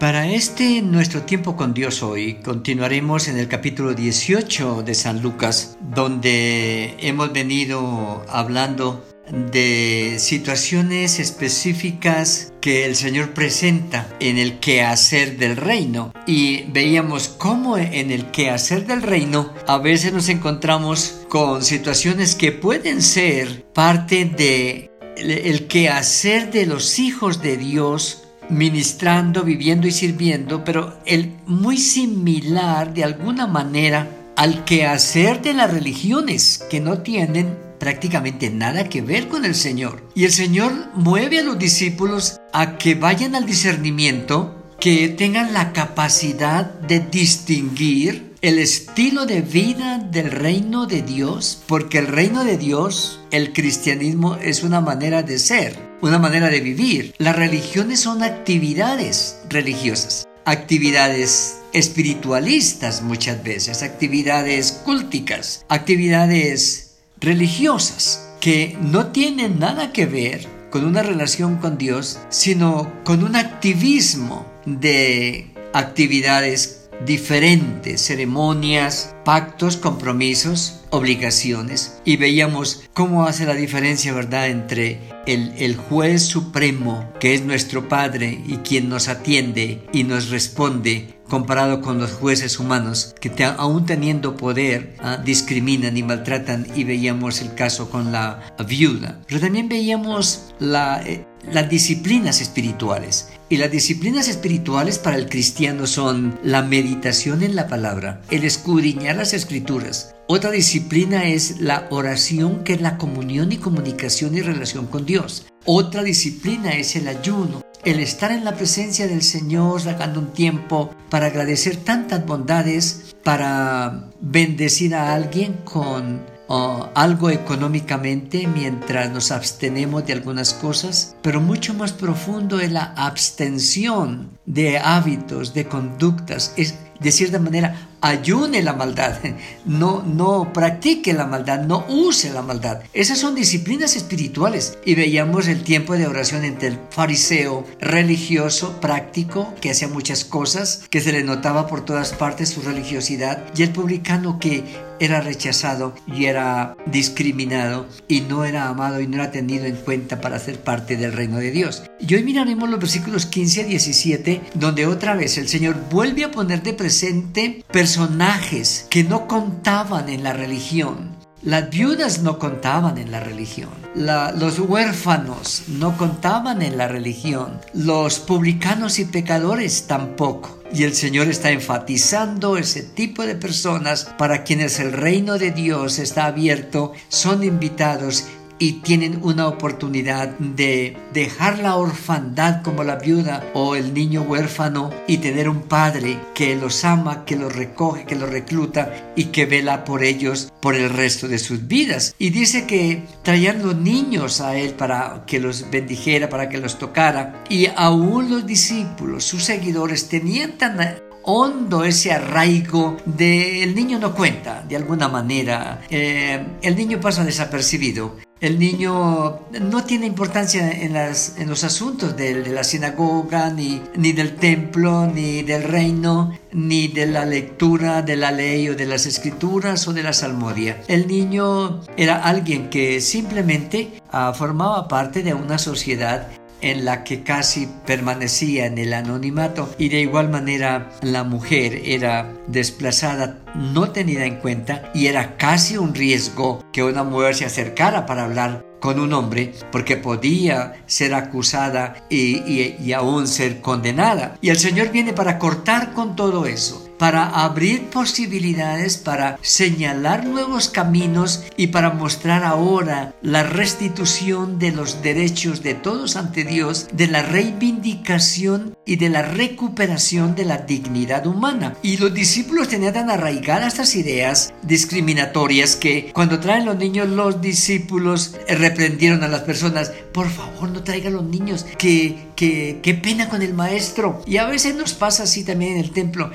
Para este nuestro tiempo con Dios hoy, continuaremos en el capítulo 18 de San Lucas, donde hemos venido hablando de situaciones específicas que el Señor presenta en el quehacer del reino. Y veíamos cómo en el quehacer del reino a veces nos encontramos con situaciones que pueden ser parte de el quehacer de los hijos de Dios ministrando, viviendo y sirviendo, pero el muy similar de alguna manera al quehacer de las religiones que no tienen prácticamente nada que ver con el Señor. Y el Señor mueve a los discípulos a que vayan al discernimiento, que tengan la capacidad de distinguir el estilo de vida del reino de Dios, porque el reino de Dios, el cristianismo, es una manera de ser una manera de vivir. Las religiones son actividades religiosas, actividades espiritualistas muchas veces, actividades culticas, actividades religiosas que no tienen nada que ver con una relación con Dios, sino con un activismo de actividades diferentes, ceremonias, pactos, compromisos, obligaciones. Y veíamos cómo hace la diferencia, ¿verdad?, entre el, el, juez supremo, que es nuestro Padre y quien nos atiende y nos responde, comparado con los jueces humanos, que aún teniendo poder, ah, discriminan y maltratan. Y veíamos el caso con la viuda. Pero también veíamos la, eh, las disciplinas espirituales. Y las disciplinas espirituales para el cristiano son la meditación en la palabra, el escudriñar las escrituras. Otra disciplina es la oración, que es la comunión y comunicación y relación con Dios. Otra disciplina es el ayuno, el estar en la presencia del Señor, sacando un tiempo para agradecer tantas bondades, para bendecir a alguien con algo económicamente mientras nos abstenemos de algunas cosas, pero mucho más profundo es la abstención de hábitos, de conductas. Es, de cierta manera, ayune la maldad, no, no practique la maldad, no use la maldad. Esas son disciplinas espirituales. Y veíamos el tiempo de oración entre el fariseo religioso, práctico, que hacía muchas cosas, que se le notaba por todas partes su religiosidad, y el publicano que era rechazado y era discriminado y no era amado y no era tenido en cuenta para ser parte del reino de Dios. Y hoy miraremos los versículos 15 a 17, donde otra vez el Señor vuelve a poner de presente personajes que no contaban en la religión. Las viudas no contaban en la religión. los huérfanos no contaban en la religión. Los publicanos y pecadores tampoco. Y el Señor está enfatizando ese tipo de personas para quienes el reino de Dios está abierto, son invitados y tienen una oportunidad de dejar la orfandad como la viuda o el niño huérfano y tener un padre que los ama, que los recoge, que los recluta y que vela por ellos por el resto de sus vidas. Y dice que traían los niños a él para que los bendijera, para que los tocara. Y aún los discípulos, sus seguidores, tenían tan hondo ese arraigo de el niño no cuenta de alguna manera, eh, el niño pasa desapercibido. El niño no tiene importancia en, las, los asuntos de, de la sinagoga, ni, ni del templo, ni del reino, ni de la lectura de la ley o de las escrituras o de la salmodia. El niño era alguien que simplemente ah, formaba parte de una sociedad en la que casi permanecía en el anonimato y de igual manera la mujer era desplazada, no tenida en cuenta y era casi un riesgo que una mujer se acercara para hablar con un hombre porque podía ser acusada y, y, aún ser condenada. Y el Señor viene para cortar con todo eso para abrir posibilidades, para señalar nuevos caminos y para mostrar ahora la restitución de los derechos de todos ante Dios, de la reivindicación y de la recuperación de la dignidad humana. Y los discípulos tenían tan arraigadas estas ideas discriminatorias que cuando traen los niños los discípulos reprendieron a las personas, por favor no traigan los niños, que, que, qué pena con el maestro. Y a veces nos pasa así también en el templo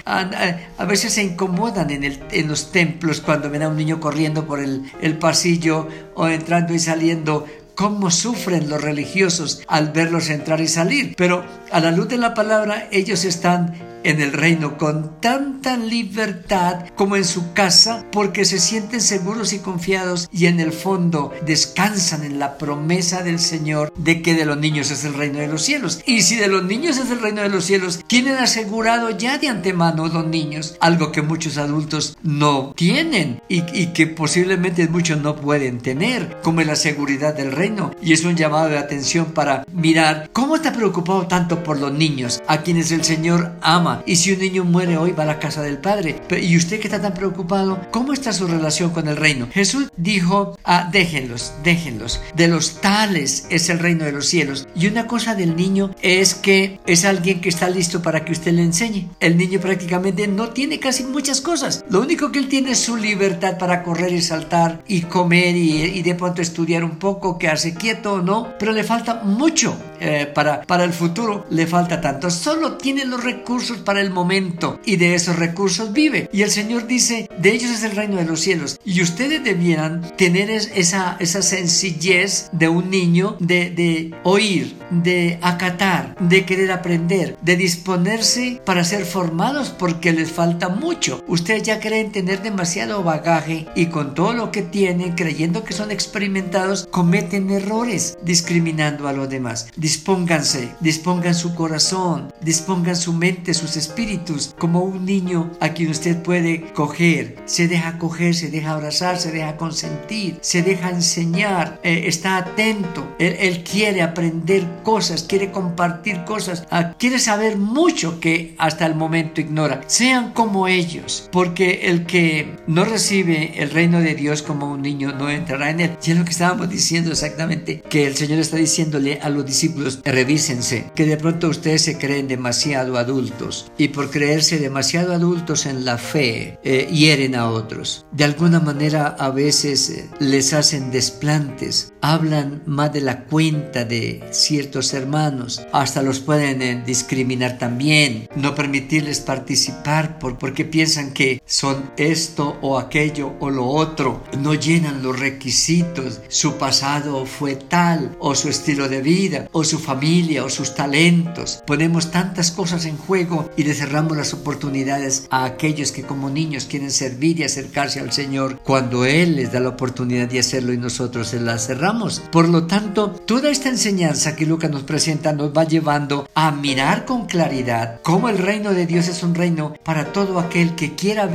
a veces se incomodan en, los templos cuando ven a un niño corriendo por el, el pasillo o entrando y saliendo cómo sufren los religiosos al verlos entrar y salir. Pero a la luz de la palabra ellos están en el reino con tanta libertad como en su casa porque se sienten seguros y confiados y en el fondo descansan en la promesa del Señor de que de los niños es el reino de los cielos. Y si de los niños es el reino de los cielos, tienen asegurado ya de antemano los niños, algo que muchos adultos no tienen y, que posiblemente muchos no pueden tener, como la seguridad del reino. Y es un llamado de atención para mirar cómo está preocupado tanto por los niños, a quienes el Señor ama y si un niño muere hoy va a la casa del Padre. ¿Y usted que está tan preocupado? ¿Cómo está su relación con el reino? Jesús dijo, ah, déjenlos, déjenlos. De los tales es el reino de los cielos. Y una cosa del niño es que es alguien que está listo para que usted le enseñe. El niño prácticamente no tiene casi muchas cosas. Lo único que él tiene es su libertad para correr y saltar y comer y, de pronto estudiar un poco, quedarse quieto o no. Pero le falta mucho eh, para, para el futuro. Le falta tanto. Solo tiene los recursos para el momento y de esos recursos vive. Y el Señor dice, de ellos es el reino de los cielos. Y ustedes debieran tener esa, esa sencillez de un niño de, de oír, de acatar, de querer aprender, de disponerse para ser formados porque les falta mucho. Ustedes ya creen tener demasiado bagaje y con todo lo que tienen, creyendo que son experimentados, cometen errores discriminando a los demás. Dispónganse, dispongan su corazón, dispongan su mente, sus espíritus, como un niño a quien usted puede coger. Se deja coger, se deja abrazar, se deja consentir, se deja enseñar, eh, está atento. Él, quiere aprender cosas, quiere compartir cosas, ah, quiere saber mucho que hasta el momento ignora. Sean como ellos, porque el que no recibe el reino de Dios como un niño no entrará en él. Y es lo que estábamos diciendo exactamente, que el Señor está diciéndole a los discípulos, revísense, que de pronto ustedes se creen demasiado adultos y por creerse demasiado adultos en la fe eh, hieren a otros. De alguna manera a veces eh, les hacen desplantes, hablan más de la cuenta de ciertos hermanos, hasta los pueden eh, discriminar también, no permitirles participar por, porque piensan que son esto o aquello o lo otro, no llenan los requisitos, su pasado fue tal o su estilo de vida o su familia o sus talentos. Ponemos tantas cosas en juego y le cerramos las oportunidades a aquellos que como niños quieren servir y acercarse al Señor cuando Él les da la oportunidad de hacerlo y nosotros se la cerramos. Por lo tanto, toda esta enseñanza que Lucas nos presenta nos va llevando a mirar con claridad cómo el reino de Dios es un reino para todo aquel que quiera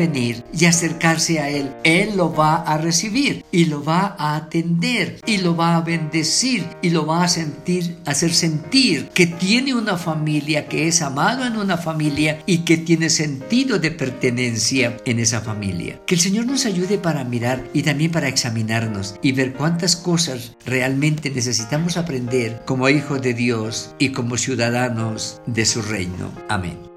y acercarse a Él. Él lo va a recibir y lo va a atender y lo va a bendecir y lo va a sentir, hacer sentir que tiene una familia, que es amado en una familia y que tiene sentido de pertenencia en esa familia. Que el Señor nos ayude para mirar y también para examinarnos y ver cuántas cosas realmente necesitamos aprender como hijos de Dios y como ciudadanos de su reino. Amén.